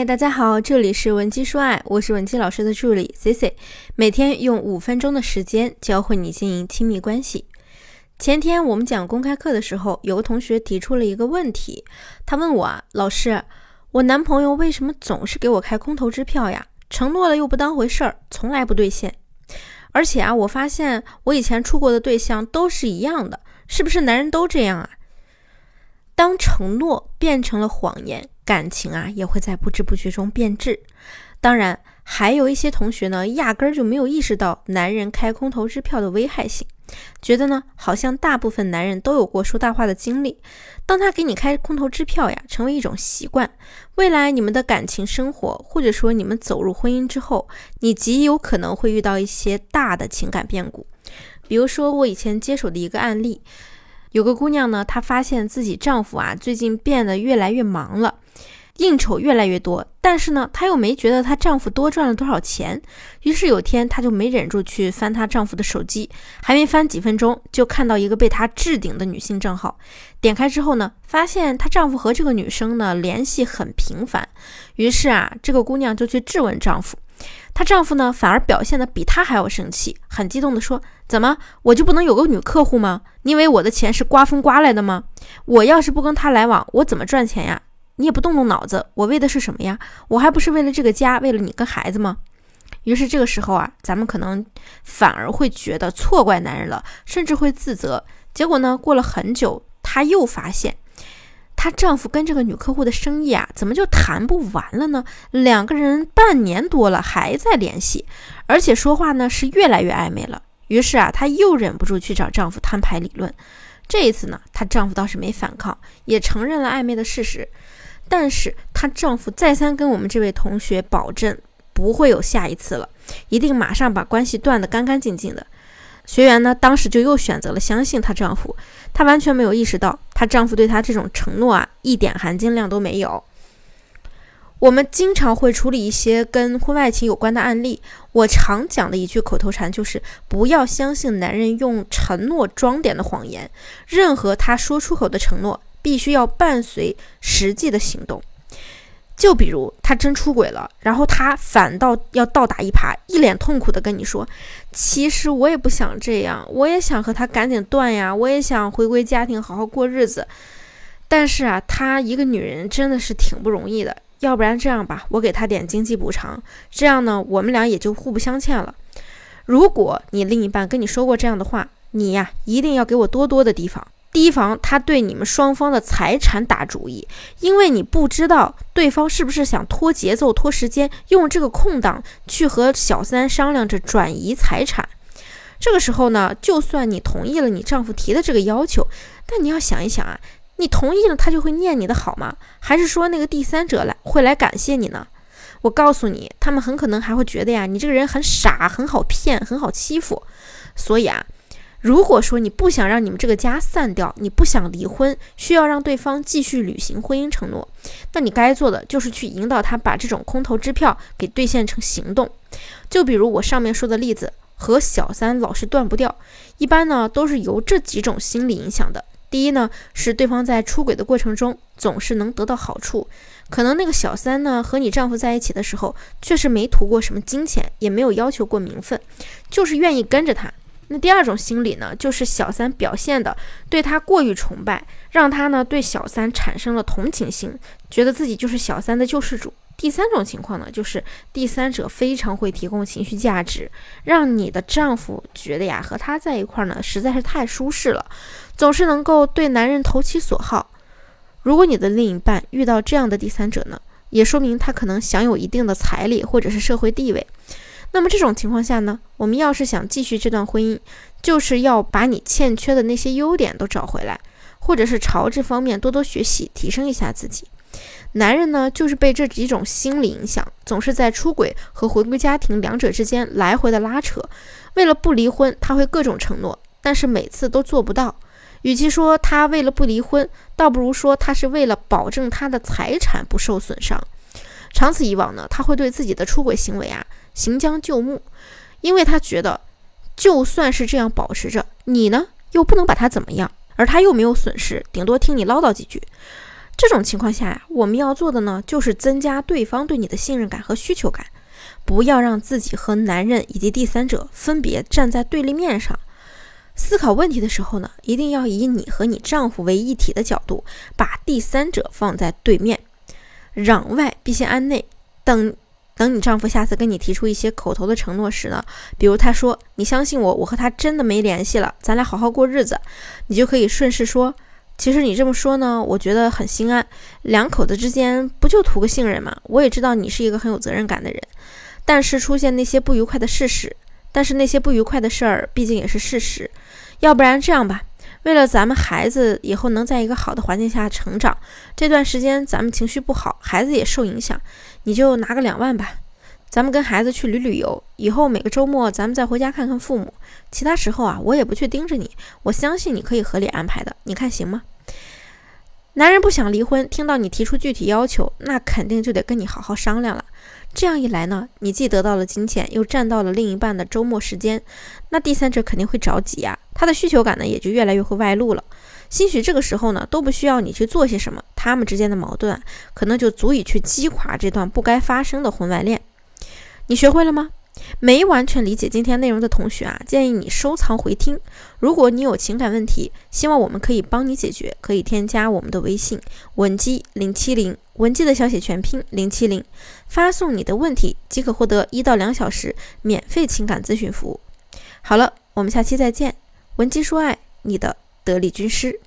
嗨，大家好，这里是文姬说爱，我是文姬老师的助理 C C，每天用五分钟的时间教会你经营亲密关系。前天我们讲公开课的时候，有个同学提出了一个问题，他问我啊，老师，我男朋友为什么总是给我开空头支票呀？承诺了又不当回事儿，从来不兑现。而且啊，我发现我以前处过的对象都是一样的，是不是男人都这样啊？当承诺变成了谎言。感情啊，也会在不知不觉中变质。当然，还有一些同学呢，压根儿就没有意识到男人开空头支票的危害性，觉得呢，好像大部分男人都有过说大话的经历。当他给你开空头支票呀，成为一种习惯，未来你们的感情生活，或者说你们走入婚姻之后，你极有可能会遇到一些大的情感变故。比如说，我以前接手的一个案例。有个姑娘呢，她发现自己丈夫啊最近变得越来越忙了，应酬越来越多，但是呢，她又没觉得她丈夫多赚了多少钱。于是有天，她就没忍住去翻她丈夫的手机，还没翻几分钟，就看到一个被她置顶的女性账号。点开之后呢，发现她丈夫和这个女生呢联系很频繁。于是啊，这个姑娘就去质问丈夫。她丈夫呢，反而表现的比她还要生气，很激动的说：“怎么，我就不能有个女客户吗？你以为我的钱是刮风刮来的吗？我要是不跟他来往，我怎么赚钱呀？你也不动动脑子，我为的是什么呀？我还不是为了这个家，为了你跟孩子吗？”于是这个时候啊，咱们可能反而会觉得错怪男人了，甚至会自责。结果呢，过了很久，她又发现。她丈夫跟这个女客户的生意啊，怎么就谈不完了呢？两个人半年多了还在联系，而且说话呢是越来越暧昧了。于是啊，她又忍不住去找丈夫摊牌理论。这一次呢，她丈夫倒是没反抗，也承认了暧昧的事实。但是她丈夫再三跟我们这位同学保证，不会有下一次了，一定马上把关系断得干干净净的。学员呢，当时就又选择了相信她丈夫，她完全没有意识到，她丈夫对她这种承诺啊，一点含金量都没有。我们经常会处理一些跟婚外情有关的案例，我常讲的一句口头禅就是：不要相信男人用承诺装点的谎言，任何他说出口的承诺，必须要伴随实际的行动。就比如他真出轨了，然后他反倒要倒打一耙，一脸痛苦的跟你说：“其实我也不想这样，我也想和他赶紧断呀，我也想回归家庭，好好过日子。但是啊，他一个女人真的是挺不容易的。要不然这样吧，我给他点经济补偿，这样呢，我们俩也就互不相欠了。如果你另一半跟你说过这样的话，你呀一定要给我多多的提防。”提防他对你们双方的财产打主意，因为你不知道对方是不是想拖节奏、拖时间，用这个空档去和小三商量着转移财产。这个时候呢，就算你同意了你丈夫提的这个要求，但你要想一想啊，你同意了，他就会念你的好吗？还是说那个第三者来会来感谢你呢？我告诉你，他们很可能还会觉得呀，你这个人很傻，很好骗，很好欺负。所以啊。如果说你不想让你们这个家散掉，你不想离婚，需要让对方继续履行婚姻承诺，那你该做的就是去引导他把这种空头支票给兑现成行动。就比如我上面说的例子，和小三老是断不掉，一般呢都是由这几种心理影响的。第一呢，是对方在出轨的过程中总是能得到好处，可能那个小三呢和你丈夫在一起的时候，确实没图过什么金钱，也没有要求过名分，就是愿意跟着他。那第二种心理呢，就是小三表现的对他过于崇拜，让他呢对小三产生了同情心，觉得自己就是小三的救世主。第三种情况呢，就是第三者非常会提供情绪价值，让你的丈夫觉得呀和他在一块儿呢实在是太舒适了，总是能够对男人投其所好。如果你的另一半遇到这样的第三者呢，也说明他可能享有一定的财力或者是社会地位。那么这种情况下呢，我们要是想继续这段婚姻，就是要把你欠缺的那些优点都找回来，或者是朝这方面多多学习，提升一下自己。男人呢，就是被这几种心理影响，总是在出轨和回归家庭两者之间来回的拉扯。为了不离婚，他会各种承诺，但是每次都做不到。与其说他为了不离婚，倒不如说他是为了保证他的财产不受损伤。长此以往呢，他会对自己的出轨行为啊。行将就木，因为他觉得，就算是这样保持着，你呢又不能把他怎么样，而他又没有损失，顶多听你唠叨几句。这种情况下呀，我们要做的呢，就是增加对方对你的信任感和需求感，不要让自己和男人以及第三者分别站在对立面上。思考问题的时候呢，一定要以你和你丈夫为一体的角度，把第三者放在对面。攘外必先安内。等等，你丈夫下次跟你提出一些口头的承诺时呢，比如他说：“你相信我，我和他真的没联系了，咱俩好好过日子。”你就可以顺势说：“其实你这么说呢，我觉得很心安。两口子之间不就图个信任吗？我也知道你是一个很有责任感的人，但是出现那些不愉快的事实。”但是那些不愉快的事儿，毕竟也是事实。要不然这样吧，为了咱们孩子以后能在一个好的环境下成长，这段时间咱们情绪不好，孩子也受影响，你就拿个两万吧，咱们跟孩子去旅旅游。以后每个周末咱们再回家看看父母，其他时候啊，我也不去盯着你，我相信你可以合理安排的，你看行吗？男人不想离婚，听到你提出具体要求，那肯定就得跟你好好商量了。这样一来呢，你既得到了金钱，又占到了另一半的周末时间，那第三者肯定会着急呀，他的需求感呢也就越来越会外露了。兴许这个时候呢，都不需要你去做些什么，他们之间的矛盾可能就足以去击垮这段不该发生的婚外恋。你学会了吗？没完全理解今天内容的同学啊，建议你收藏回听。如果你有情感问题，希望我们可以帮你解决，可以添加我们的微信文姬零七零，文姬的小写全拼零七零，发送你的问题即可获得一到两小时免费情感咨询服务。好了，我们下期再见。文姬说爱，你的得力军师。